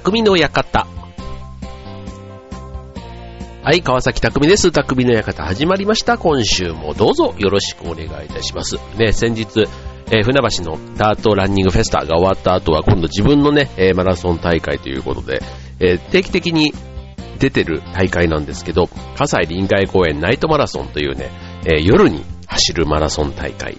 匠の館。はい、川崎匠です。匠の館始まりました。今週もどうぞよろしくお願いいたします。ね、先日、えー船橋のダートランニングフェスタが終わった後は今度自分のね、えーマラソン大会ということで、えー定期的に出てる大会なんですけど、葛西臨海公園ナイトマラソンというね、えー夜に走るマラソン大会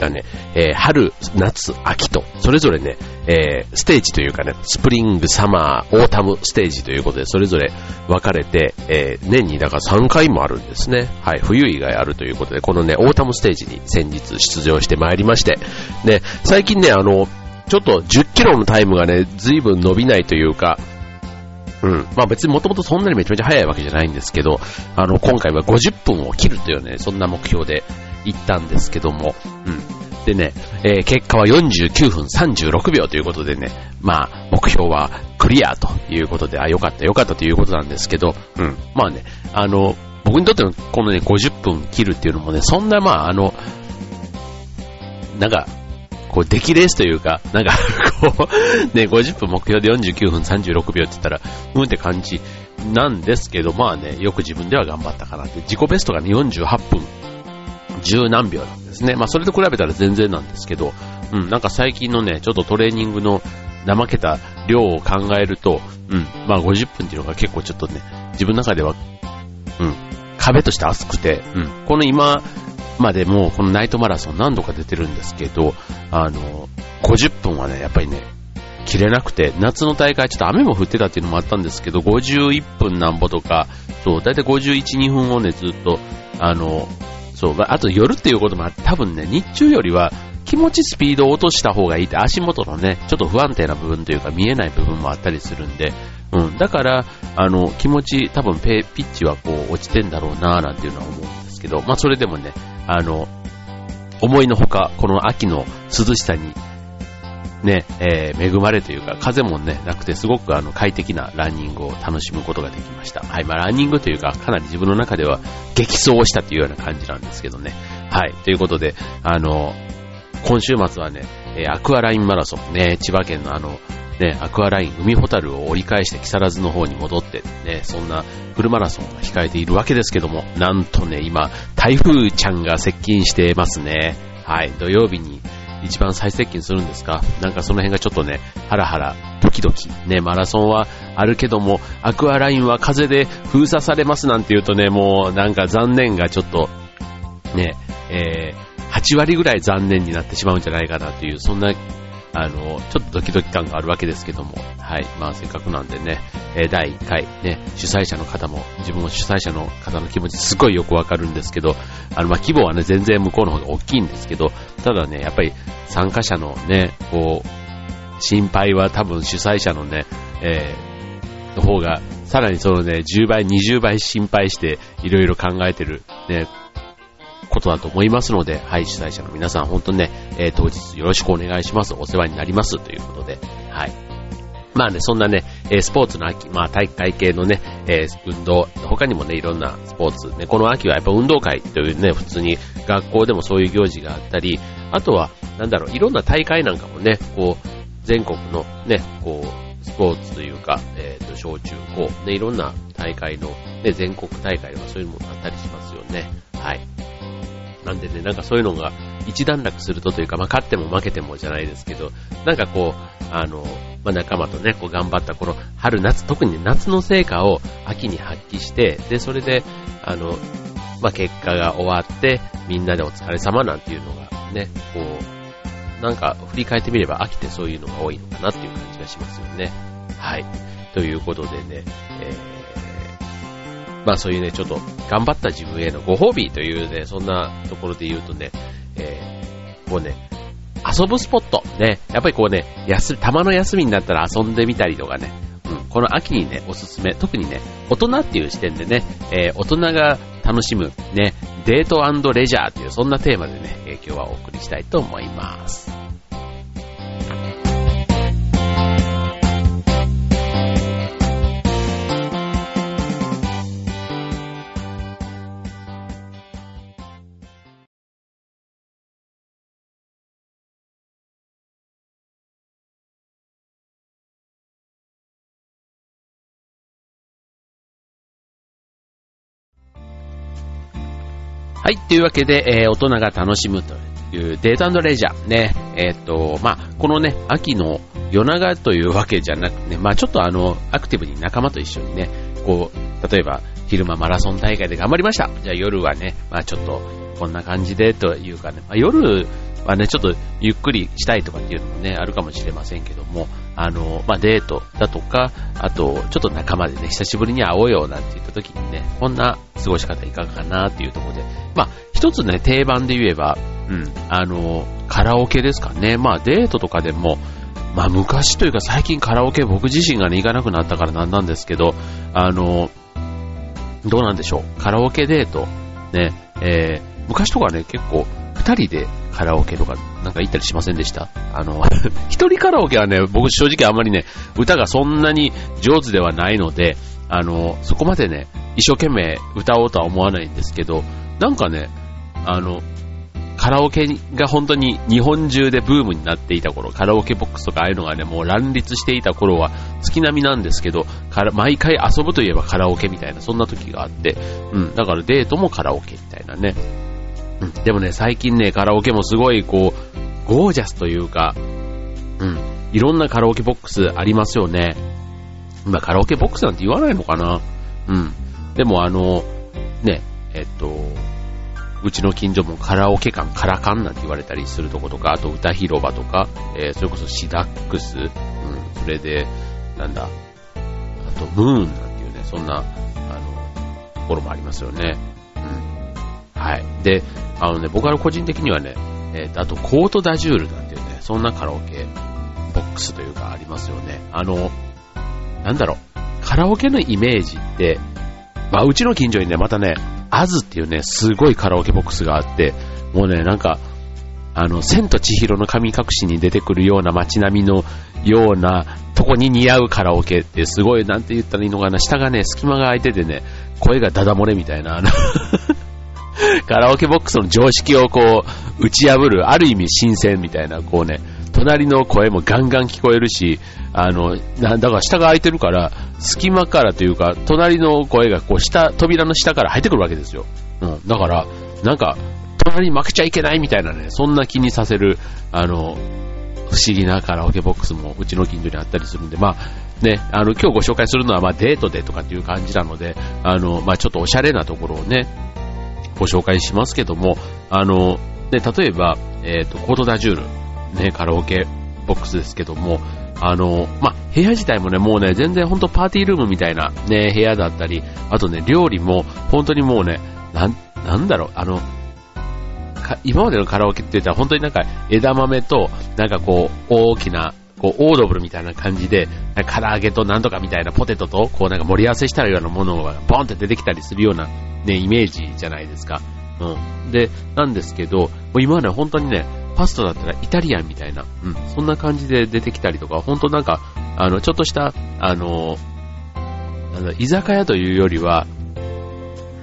がね、えー春、夏、秋と、それぞれね、えーステージというかね、スプリング、サマー、オータムステージということで、それぞれ分かれて、えー年にだから3回もあるんですね。はい、冬以外あるということで、このね、オータムステージに先日出場してまいりまして、で、最近ね、あの、ちょっと10キロのタイムがね、随分伸びないというか、うん。まあ別にもともとそんなにめちゃめちゃ速いわけじゃないんですけど、あの、今回は50分を切るというね、そんな目標で行ったんですけども、うん。でね、えー結果は49分36秒ということでね、まあ、目標はクリアということで、あ、よかったよかったということなんですけど、うん。まあね、あの、僕にとってのこのね、50分切るっていうのもね、そんなまあ、あの、なんか、こう、出来レースというか、なんか、こう、ね、50分目標で49分36秒って言ったら、うんって感じなんですけど、まあね、よく自分では頑張ったかなって。自己ベストがね、48分10何秒なんですね。まあ、それと比べたら全然なんですけど、うん、なんか最近のね、ちょっとトレーニングの怠けた量を考えると、うん、まあ50分っていうのが結構ちょっとね、自分の中では、うん、壁として熱くて、うん、この今までもこのナイトマラソン何度か出てるんですけど、あの、50分はね、やっぱりね、切れなくて、夏の大会ちょっと雨も降ってたっていうのもあったんですけど、51分なんぼとか、そう、だいたい51、2分をね、ずっと、あの、そう、あと夜っていうこともあって、多分ね、日中よりは気持ちスピードを落とした方がいいって、足元のね、ちょっと不安定な部分というか見えない部分もあったりするんで、うん、だから、あの、気持ち、多分ペピッチはこう落ちてんだろうなぁなんていうのは思うんですけど、まあそれでもね、あの、思いのほか、この秋の涼しさにね、えー恵まれというか、風もね、なくて、すごくあの、快適なランニングを楽しむことができました。はい、まあ、ランニングというか、かなり自分の中では激走をしたというような感じなんですけどね。はい、ということで、あの、今週末はね、えアクアラインマラソン、ね、千葉県のあの、ね、アクアライン海ホタルを折り返して木更津の方に戻って、ね、そんなフルマラソンが控えているわけですけども、なんとね、今、台風ちゃんが接近してますね。はい、土曜日に一番最接近するんですか？なんかその辺がちょっとね、ハラハラ、ドキドキ。ね、マラソンはあるけども、アクアラインは風で封鎖されますなんて言うとね、もうなんか残念がちょっと、ね、えー、8割ぐらい残念になってしまうんじゃないかなという、そんな、あの、ちょっとドキドキ感があるわけですけども、はい。まあせっかくなんでね、え第1回、ね、主催者の方も、自分も主催者の方の気持ちすごいよくわかるんですけど、あの、まあ規模はね、全然向こうの方が大きいんですけど、ただね、やっぱり参加者のね、こう、心配は多分主催者のね、えーの方が、さらにそのね、10倍、20倍心配して、いろいろ考えてる、ね、ことだと思いますので、はい、主催者の皆さん、本当にね、えー当日よろしくお願いします。お世話になります。ということで、はい。まあね、そんなね、えスポーツの秋、まあ体育会系のね、え運動、他にもね、いろんなスポーツ、ね、この秋はやっぱ運動会というね、普通に学校でもそういう行事があったり、あとは、なんだろう、いろんな大会なんかもね、こう、全国のね、こう、スポーツというか、えっ、と、小中高、ね、いろんな大会の、ね、全国大会とかそういうのもあったりしますよね。はい。なんでね、なんかそういうのが一段落するとというか、まあ勝っても負けてもじゃないですけど、なんかこう、あの、まあ仲間とね、こう頑張ったこの春夏、特に夏の成果を秋に発揮して、で、それで、あの、まあ結果が終わって、みんなでお疲れ様なんていうのがね、こう、なんか振り返ってみれば秋ってそういうのが多いのかなっていう感じがしますよね。はい。ということでね、えー、まあそういうね、ちょっと頑張った自分へのご褒美というね、そんなところで言うとね、えー、もうね、遊ぶスポット、ね、やっぱりこうね、休、たまの休みになったら遊んでみたりとかね、うん、この秋にね、おすすめ、特にね、大人っていう視点でね、えー大人が楽しむ、ね、デートレジャーという、そんなテーマでね、えー今日はお送りしたいと思います。はい、というわけで、えー、大人が楽しむというデートレジャーね、えー、っと、まあ、このね、秋の夜長というわけじゃなくね、まあ、ちょっとあの、アクティブに仲間と一緒にね、こう、例えば、昼間マラソン大会で頑張りました。じゃあ夜はね、まあちょっと、こんな感じでというかね、まあ、夜はね、ちょっとゆっくりしたいとかっていうのもね、あるかもしれませんけども、あの、まあ、デートだとか、あと、ちょっと仲間でね、久しぶりに会おうよなんて言った時にね、こんな過ごし方いかがかなっていうところで、まあ、一つね、定番で言えば、うん、あの、カラオケですかね。まあ、デートとかでも、まあ、昔というか最近カラオケ僕自身がね、行かなくなったからなんなんですけど、あの、どうなんでしょう。カラオケデート、ね、えー、昔とかね、結構、二人でカラオケとかなんか行ったりしませんでした？あの、一人カラオケはね、僕正直あんまりね、歌がそんなに上手ではないので、あの、そこまでね、一生懸命歌おうとは思わないんですけど、なんかね、あの、カラオケが本当に日本中でブームになっていた頃、カラオケボックスとかああいうのがね、もう乱立していた頃は月並みなんですけど、毎回遊ぶといえばカラオケみたいな、そんな時があって、うん、だからデートもカラオケみたいなね。うん、でもね、最近ね、カラオケもすごいこう、ゴージャスというか、うん、いろんなカラオケボックスありますよね。今カラオケボックスなんて言わないのかなうん。でもあの、ね、えっと、うちの近所もカラオケ館、カラカンなんて言われたりするとことか、あと歌広場とか、えー、それこそシダックス、うん、それで、なんだ、あとムーンなんていうね、そんな、あの、ところもありますよね。はい。で、あのね、僕は個人的にはね、えー、と、あとコートダジュールなんていうね、そんなカラオケボックスというかありますよね。あの、なんだろう、カラオケのイメージって、まあ、うちの近所にね、またね、アズっていうね、すごいカラオケボックスがあって、もうね、なんか、あの、千と千尋の神隠しに出てくるような街並みのようなとこに似合うカラオケってすごい、なんて言ったらいいのかな、下がね、隙間が空いててね、声がダダ漏れみたいな、あの カラオケボックスの常識をこう、打ち破る、ある意味新鮮みたいな、こうね、隣の声もガンガン聞こえるし、あの、だから下が開いてるから、隙間からというか、隣の声がこう下、扉の下から入ってくるわけですよ。うん。だから、なんか、隣に負けちゃいけないみたいなね、そんな気にさせる、あの、不思議なカラオケボックスもうちの近所にあったりするんで、まあ、ね、あの、今日ご紹介するのは、まあ、デートでとかっていう感じなので、あの、まあ、ちょっとおしゃれなところをね、ご紹介しますけども、あの、ね、例えば、えっ、ー、と、コートダジュール、ね、カラオケボックスですけども、あの、まあ、部屋自体もね、もうね、全然ほんとパーティールームみたいなね、部屋だったり、あとね、料理も本当にもうね、なん、なんだろう、あの、今までのカラオケって言ったら本当になんか枝豆と、なんかこう、大きな、こう、オードブルみたいな感じで、唐揚げとなんとかみたいなポテトと、こうなんか盛り合わせしたようなものがボンって出てきたりするようなね、イメージじゃないですか。うん。で、なんですけど、もう今まで本当にね、パスタだったらイタリアンみたいな、うん、そんな感じで出てきたりとか、本当なんか、あの、ちょっとした、あの、なんだ、居酒屋というよりは、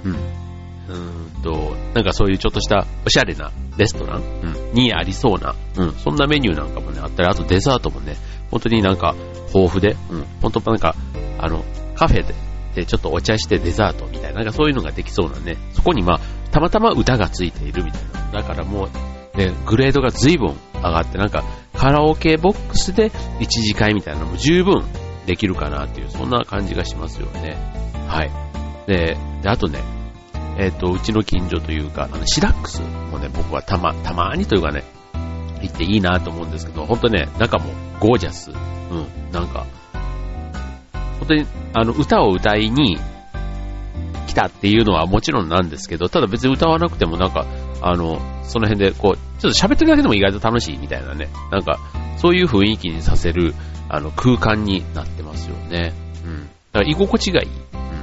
うん、うんと、なんかそういうちょっとしたおしゃれなレストラン、うん、にありそうな、うん、そんなメニューなんかもね、あったり、あとデザートもね、本当になんか豊富で、うん、本当なんか、あの、カフェで、で、ちょっとお茶してデザートみたいな、なんかそういうのができそうなね、そこにまあ、たまたま歌がついているみたいな。だからもう、ね、グレードが随分上がって、なんか、カラオケボックスで一次会みたいなのも十分できるかなっていう、そんな感じがしますよね。はい。で、であとね、えっ、ー、と、うちの近所というか、あの、シダックスもね、僕はたま、たまにというかね、行っていいなと思うんですけど、本当ね、中もゴージャス。うん、なんか、本当に、あの、歌を歌いに来たっていうのはもちろんなんですけど、ただ別に歌わなくてもなんか、あの、その辺でこう、ちょっと喋ってるだけでも意外と楽しいみたいなね、なんか、そういう雰囲気にさせる、あの、空間になってますよね。うん。だから居心地がいい。うん。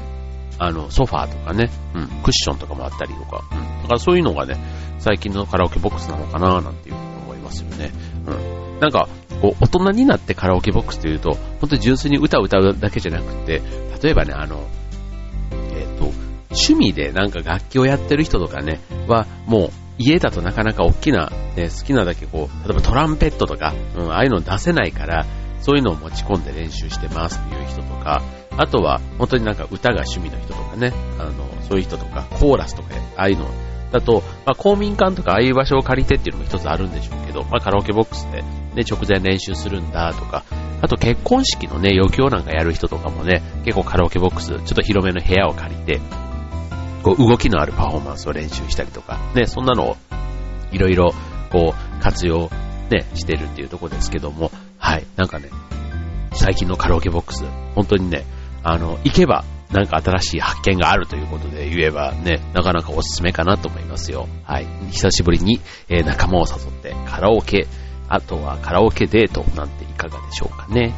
あの、ソファーとかね、うん、クッションとかもあったりとか、うん。だからそういうのがね、最近のカラオケボックスなのかななんていうふうに思いますよね。うん。なんか、こう、大人になってカラオケボックスというと、本当に純粋に歌を歌うだけじゃなくて、例えばね、あの、えっと趣味でなんか楽器をやってる人とかね、はもう家だとなかなか大きな、ね、好きなだけこう、例えばトランペットとか、うん、ああいうの出せないから、そういうのを持ち込んで練習してますっていう人とか、あとは、本当になんか歌が趣味の人とかね、あの、そういう人とか、コーラスとか、ああいうの。だと、まあ、公民館とかああいう場所を借りてっていうのも一つあるんでしょうけど、まあ、カラオケボックスで、ね、直前練習するんだとか、あと結婚式のね、余興なんかやる人とかもね、結構カラオケボックス、ちょっと広めの部屋を借りて、こう動きのあるパフォーマンスを練習したりとか、ね、そんなのをいろいろこう活用ね、してるっていうとこですけども、はい、なんかね、最近のカラオケボックス、本当にね、あの、行けばなんか新しい発見があるということで言えばね、なかなかおすすめかなと思いますよ。はい。久しぶりに、えー、仲間を誘ってカラオケ、あとはカラオケデートなんていかがでしょうかね。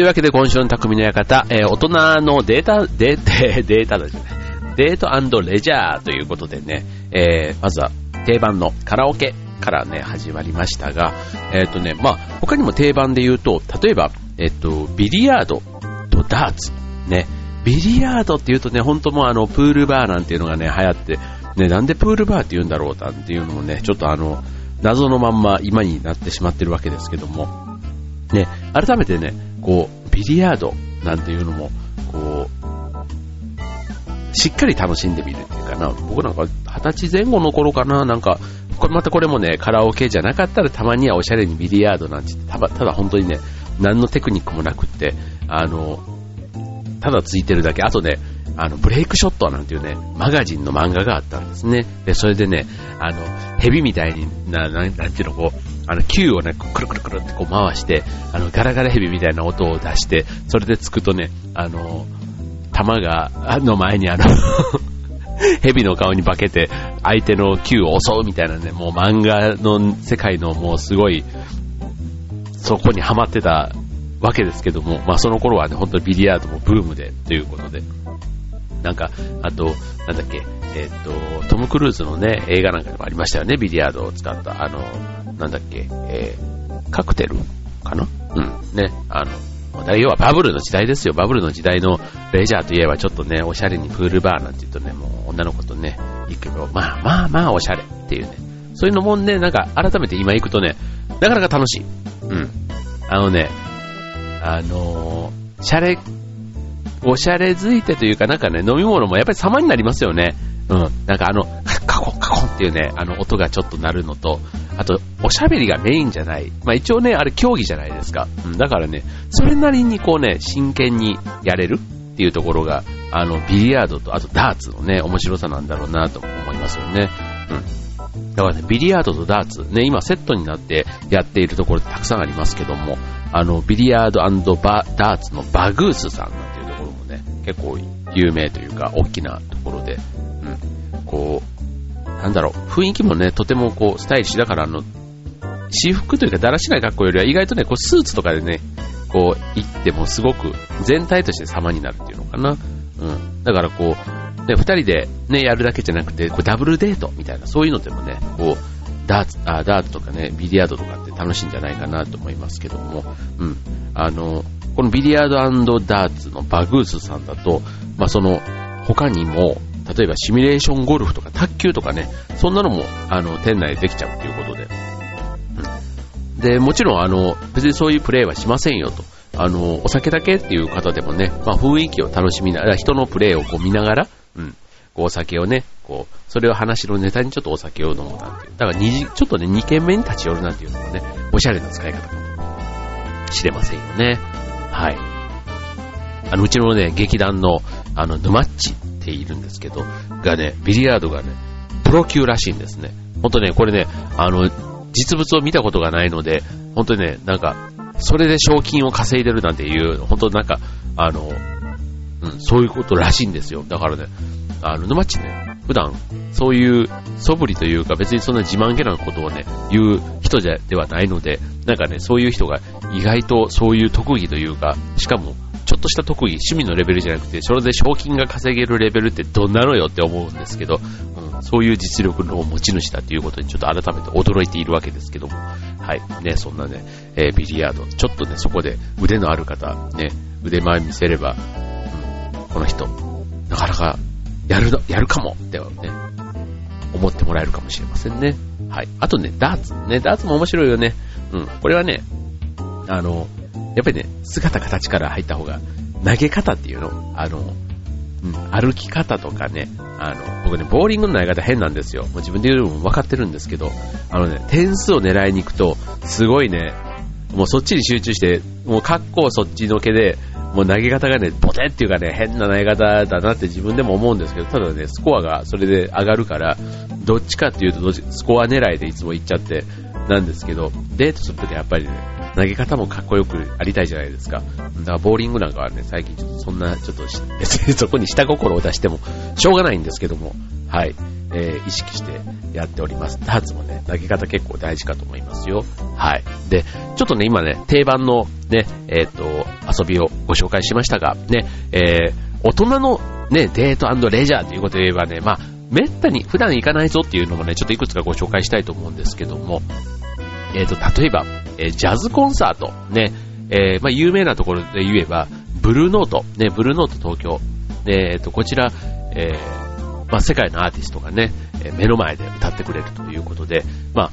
というわけで今週の匠の館、えー、大人のデータ、データ、データだじゃない。デートレジャーということでね、えー、まずは定番のカラオケからね、始まりましたが、えっ、ー、とね、まあ、他にも定番で言うと、例えば、えっ、と、ビリヤードとダーツ、ね、ビリヤードって言うとね、本当もうあの、プールバーなんていうのがね、流行って、ね、なんでプールバーって言うんだろうなんていうのもね、ちょっとあの、謎のまんま今になってしまってるわけですけども、ね、改めてね、こう、ビリヤードなんていうのも、こう、しっかり楽しんでみるっていうかな、僕なんか二十歳前後の頃かな、なんか、これまたこれもね、カラオケじゃなかったらたまにはおしゃれにビリヤードなんてただただ本当にね、何のテクニックもなくって、あの、ただついてるだけ、あとね、あの、ブレイクショットなんていうね、マガジンの漫画があったんですね。で、それでね、あの、蛇みたいにな、ななんていうの、こう、あの、球をね、くるくるくるってこう回して、あの、ガラガラ蛇みたいな音を出して、それでつくとね、あの、弾が、あの前にあの 蛇の顔に化けて、相手の球を襲うみたいなね、もう漫画の世界のもうすごい、そこにハマってたわけですけども、まあその頃はね、本当にビリヤードもブームで、ということで。なんか、あと、なんだっけ、えっ、と、トム・クルーズのね、映画なんかでもありましたよね、ビリヤードを使った、あの、なんだっけ、えー、カクテル？かな？うん、ね、あの、要はバブルの時代ですよ。バブルの時代のレジャーといえばちょっとね、おしゃれにプールバーなんて言うとね、もう女の子とね、行くけど、まあまあまあおしゃれっていうね。そういうのもね、なんか改めて今行くとね、なかなか楽しい。うん。あのね、あのー、シャレ、おしゃれづいてというかなんかね、飲み物もやっぱり様になりますよね。うん。なんかあの、カコンカコンっていうね、あの音がちょっと鳴るのと、あと、おしゃべりがメインじゃない。まあ一応ね、あれ競技じゃないですか。うん。だからね、それなりにこうね、真剣にやれるっていうところが、あの、ビリヤードと、あとダーツのね、面白さなんだろうなと思いますよね。うん。だからね、ビリヤードとダーツ、ね、今セットになってやっているところたくさんありますけども、あの、ビリヤードバダーツのバグースさんなんていうところもね、結構有名というか、大きなところで、うん、こう、なんだろう、雰囲気もね、とてもこう、スタイリッシュだから、あの、私服というか、だらしない格好よりは意外とね、こう、スーツとかでね、こう、行ってもすごく、全体として様になるっていうのかな。うん。だからこう、ね、二人でね、やるだけじゃなくて、こう、ダブルデートみたいな、そういうのでもね、こう、ダーツ、あ、ダーツとかね、ビリヤードとかって楽しいんじゃないかなと思いますけども、うん。あの、このビリヤードダーツのバグースさんだと、まあ、その、他にも、例えばシミュレーションゴルフとか卓球とかね、そんなのも、あの、店内でできちゃうということで。うん、で、もちろん、あの、別にそういうプレイはしませんよと。あの、お酒だけっていう方でもね、まあ、雰囲気を楽しみながら、人のプレイをこう見ながら、うん、こうお酒をね、こう、それを話のネタにちょっとお酒を飲むなんていう。だから二次、ちょっとね、二軒目に立ち寄るなんていうのもね、おしゃれな使い方かもしれませんよね。はい。あの、うちのね、劇団の、あの、沼っちっているんですけど、がね、ビリヤードがね、プロ級らしいんですね。ほんとね、これね、あの、実物を見たことがないので、本当にね、なんか、それで賞金を稼いでるなんていう、本当なんか、あの、うん、そういうことらしいんですよ。だからね、あの、沼っちね、普段、そういう素振りというか、別にそんな自慢げなことをね、言う人じゃではないので、なんかね、そういう人が意外とそういう特技というか、しかも、とした特技、趣味のレベルじゃなくて、それで賞金が稼げるレベルってどんなのよって思うんですけど、うん、そういう実力の持ち主だということにちょっと改めて驚いているわけですけども、はい、ね、そんなね、えー、ビリヤード、ちょっとね、そこで腕のある方、ね、腕前見せれば、うん、この人、なかなかやる、やるかもってね、思ってもらえるかもしれませんね。はい。あとね、ダーツ。ね、ダーツも面白いよね。うん。これはね、あの、やっぱりね、姿形から入った方が、投げ方っていうのあの、うん、歩き方とかね、あの、僕ね、ボーリングの投げ方変なんですよ。もう自分で言うのも分かってるんですけど、あのね、点数を狙いに行くと、すごいね、もうそっちに集中して、もう格好そっちのけで、もう投げ方がね、ボテっていうかね、変な投げ方だなって自分でも思うんですけど、ただね、スコアがそれで上がるから、どっちかっていうと、スコア狙いでいつも行っちゃって、なんですけど、デートするときはやっぱりね、投げ方もかっこよくありたいじゃないですか。だからボーリングなんかはね、最近ちょっとそんな、ちょっと、別 にそこに下心を出してもしょうがないんですけども、はい、えー、意識してやっております。ダーツもね、投げ方結構大事かと思いますよ。はい。で、ちょっとね、今ね、定番のね、えっ、ー、と、遊びをご紹介しましたが、ね、えー、大人のね、デートレジャーということで言えばね、まあ、めったに普段行かないぞっていうのもね、ちょっといくつかご紹介したいと思うんですけども、えっ、ー、と、例えば、えー、ジャズコンサート、ね、えー、まあ、有名なところで言えば、ブルーノート、ね、ブルーノート東京、えっ、と、こちら、えまあ、世界のアーティストがね、え目の前で歌ってくれるということで、まあ、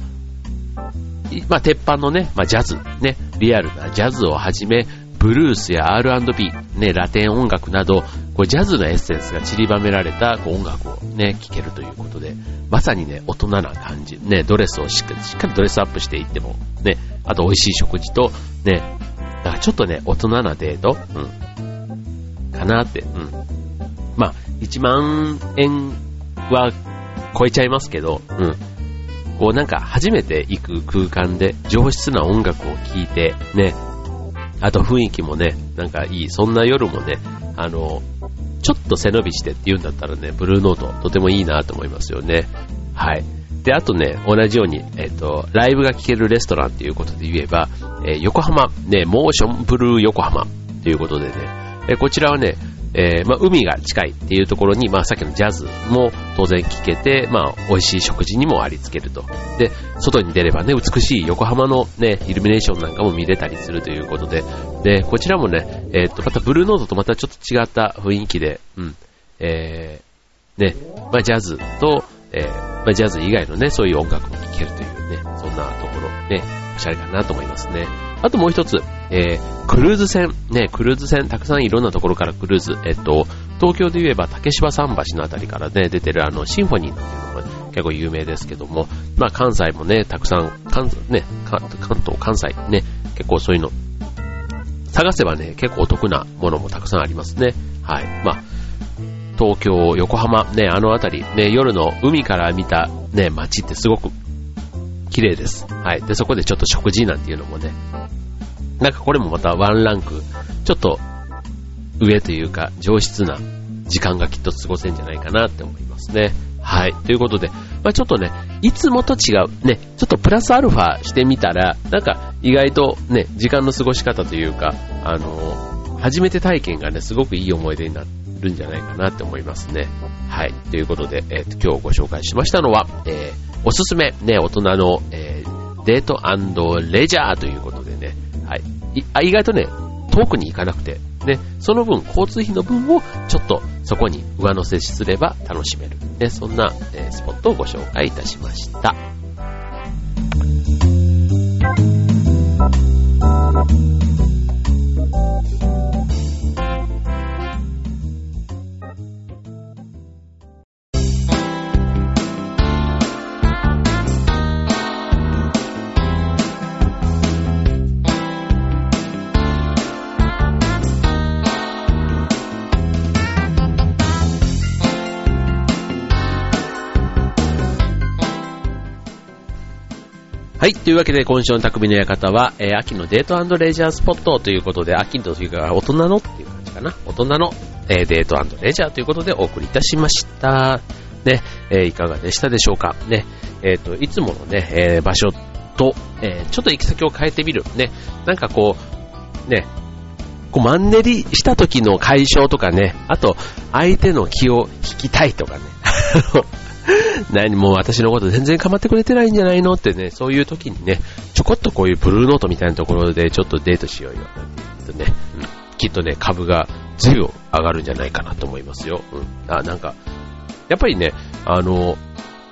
まあ、鉄板のね、まあ、ジャズ、ね、リアルなジャズをはじめ、ブルースや R&B、ね、ラテン音楽など、こうジャズのエッセンスが散りばめられたこう音楽をね、聴けるということで、まさにね、大人な感じ、ね、ドレスをしっかりしっかりドレスアップしていっても、ね、あと美味しい食事と、ね、だからちょっとね、大人なデート、うん、かなって、うん。まあ、1万円は超えちゃいますけど、うん。こうなんか初めて行く空間で上質な音楽を聴いて、ね、あと雰囲気もね、なんかいい、そんな夜もね、あの、ちょっと背伸びしてって言うんだったらね、ブルーノートとてもいいなと思いますよね。はい。で、あとね、同じように、えっ、ー、と、ライブが聴けるレストランっていうことで言えば、えー、横浜、ね、モーションブルー横浜ということでね、えー、こちらはね、えー、まあ、海が近いっていうところに、まあ、さっきのジャズも当然聴けて、まあ、美味しい食事にもありつけると。で、外に出ればね、美しい横浜のね、イルミネーションなんかも見れたりするということで、で、こちらもね、えー、っと、またブルーノートとまたちょっと違った雰囲気で、うん、えー、ね、まあ、ジャズと、えー、まあ、ジャズ以外のね、そういう音楽も聴けるというね、そんなところ、ね、おしゃれかなと思いますね。あともう一つ、えー、クルーズ船、ね、クルーズ船、たくさんいろんなところからクルーズ、えっと、東京で言えば竹芝桟橋のあたりからね、出てるあの、シンフォニーっていうのが結構有名ですけども、まあ関西もね、たくさん、関ね、関東、関西ね、結構そういうの、探せばね、結構お得なものもたくさんありますね。はい。まあ、東京、横浜、ね、あのあたり、ね、夜の海から見たね、街ってすごく綺麗です。はい。で、そこでちょっと食事なんていうのもね、なんかこれもまたワンランク、ちょっと上というか上質な時間がきっと過ごせんじゃないかなって思いますね。はい。ということで、まあ、ちょっとね、いつもと違う、ね、ちょっとプラスアルファしてみたら、なんか意外とね、時間の過ごし方というか、あの、初めて体験がね、すごくいい思い出になるんじゃないかなって思いますね。はい。ということで、えー、今日ご紹介しましたのは、えー、おすすめ、ね、大人の、えー、デートレジャーということで、はい。意外とね、遠くに行かなくて、ね、その分、交通費の分をちょっとそこに上乗せすれば楽しめる。ね、そんな、えー、スポットをご紹介いたしました。はい。というわけで、今週の匠の館は、えー、秋のデートレジャースポットということで、秋というか、大人のっていう感じかな。大人の、えー、デートレジャーということでお送りいたしました。ね、えー、いかがでしたでしょうか。ね、えっ、と、いつものね、え場所と、えちょっと行き先を変えてみる。ね、なんかこう、ね、こうマンネリした時の解消とかね、あと、相手の気を引きたいとかね。何も私のこと全然構ってくれてないんじゃないのってね、そういう時にね、ちょこっとこういうブルーノートみたいなところでちょっとデートしようよ、なんて言うとね、うん、きっとね、株が随分上がるんじゃないかなと思いますよ。うん。あ、なんか、やっぱりね、あの、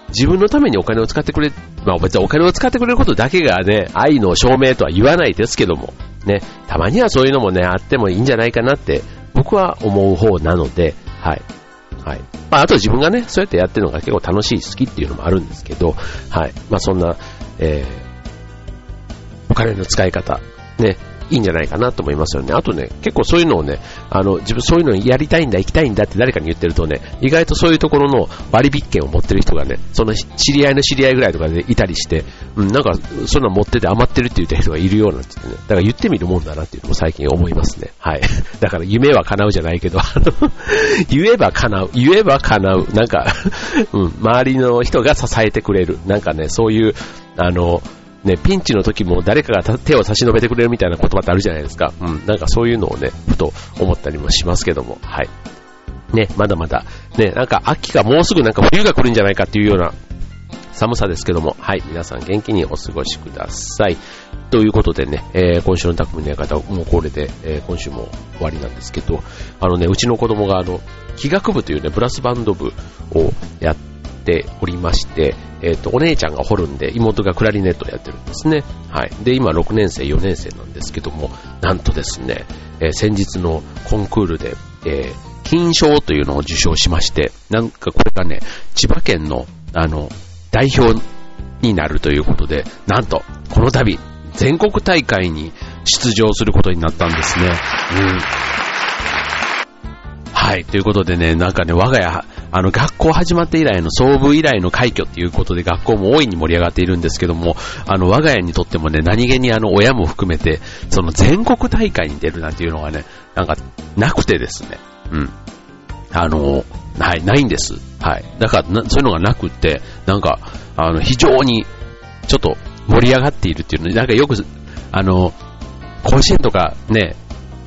自分のためにお金を使ってくれ、まあ別にお金を使ってくれることだけがね、愛の証明とは言わないですけども、ね、たまにはそういうのもね、あってもいいんじゃないかなって僕は思う方なので、はい。はい。まあ、あと自分がね、そうやってやってるのが結構楽しい、好きっていうのもあるんですけど、はい。まあ、そんな、えー、お金の使い方、ね、いいんじゃないかなと思いますよね。あとね、結構そういうのをね、あの、自分そういうのやりたいんだ、行きたいんだって誰かに言ってるとね、意外とそういうところの割引券を持ってる人がね、その知り合いの知り合いぐらいとかでいたりして、うん、なんか、そんな持ってて余ってるって言った人がいるようなんてね、だから言ってみるもんだなっていうのも最近思いますね。はい。だから夢は叶うじゃないけど、あの、言えば叶う、言えば叶う、なんかうん、周りの人が支えてくれる、なんかね、そういう、あの、ね、ピンチの時も誰かが手を差し伸べてくれるみたいな言葉ってあるじゃないですか。うん、なんかそういうのをね、ふと思ったりもしますけども、はい。ね、まだまだ、ね、なんか秋がもうすぐなんか冬が来るんじゃないかっていうような寒さですけども、はい、皆さん元気にお過ごしください。ということでね、えー、今週の匠の館、もうこれで、えー、今週も終わりなんですけど、あのね、うちの子供があの、気学部というね、ブラスバンド部をやっておりまして、えっ、ー、と、お姉ちゃんがホルンで、妹がクラリネットをやってるんですね。はい。で、今6年生、4年生なんですけども、なんとですね、えー、先日のコンクールで、えー、金賞というのを受賞しまして、なんかこれがね、千葉県の、あの、代表になるということで、なんと、この度、全国大会に出場することになったんですね。うん。はい。ということでね、なんかね、我が家、あの、学校始まって以来の総部以来の快挙っていうことで学校も大いに盛り上がっているんですけども、あの、我が家にとってもね、何気にあの、親も含めて、その全国大会に出るなんていうのがね、なんか、なくてですね、うん。あの、はい、ないんです。はい。だから、そういうのがなくって、なんか、あの、非常に、ちょっと盛り上がっているっていうので、なんかよく、あの、甲子園とかね、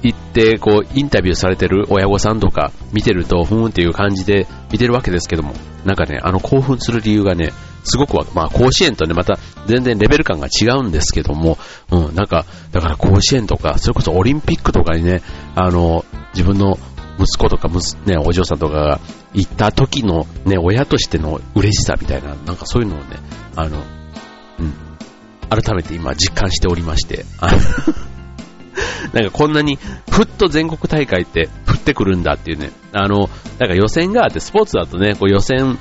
行って、こう、インタビューされてる親御さんとか見てると、ふーんっていう感じで見てるわけですけども、なんかね、あの興奮する理由がね、すごくは、まあ甲子園とね、また全然レベル感が違うんですけども、うん、なんか、だから甲子園とか、それこそオリンピックとかにね、あの、自分の息子とか、ね、お嬢さんとかが行った時のね、親としての嬉しさみたいな、なんかそういうのをね、あの、うん、改めて今実感しておりまして、なんかこんなに、ふっと全国大会って降ってくるんだっていうね、あの、なんか予選があって、スポーツだとね、こう予選、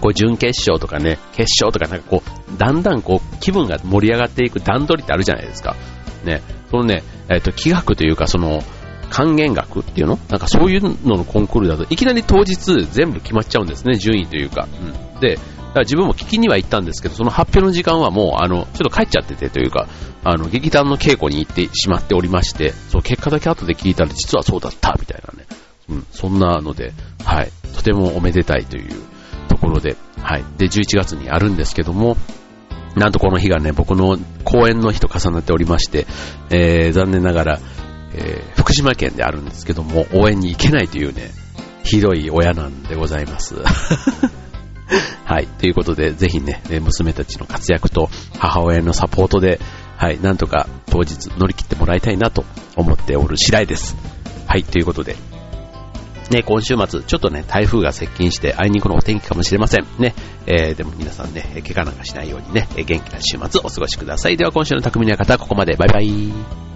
こう準決勝とかね、決勝とかなんかこう、だんだんこう、気分が盛り上がっていく段取りってあるじゃないですか。ね、そのね、えっ、と、気学というか、その、還元額っていうの？なんかそういうののコンクールだと、いきなり当日全部決まっちゃうんですね、順位というか。うん、で、だから自分も聞きには行ったんですけど、その発表の時間はもう、あの、ちょっと帰っちゃっててというか、あの、劇団の稽古に行ってしまっておりまして、そう、結果だけ後で聞いたら実はそうだったみたいなね。うん、そんなので、はい、とてもおめでたいというところで、はい。で、11月にあるんですけども、なんとこの日がね、僕の公演の日と重なっておりまして、えー、残念ながら、えー、福島県であるんですけども、応援に行けないというね、ひどい親なんでございます。はい。ということで、ぜひね、娘たちの活躍と母親のサポートで、はい、なんとか当日乗り切ってもらいたいなと思っておる次第です。はい、ということで、ね、今週末、ちょっとね、台風が接近して、あいにくのお天気かもしれません。ね、えー、でも皆さんね、怪我なんかしないようにね、元気な週末お過ごしください。では今週の匠の方、ここまで。バイバイ。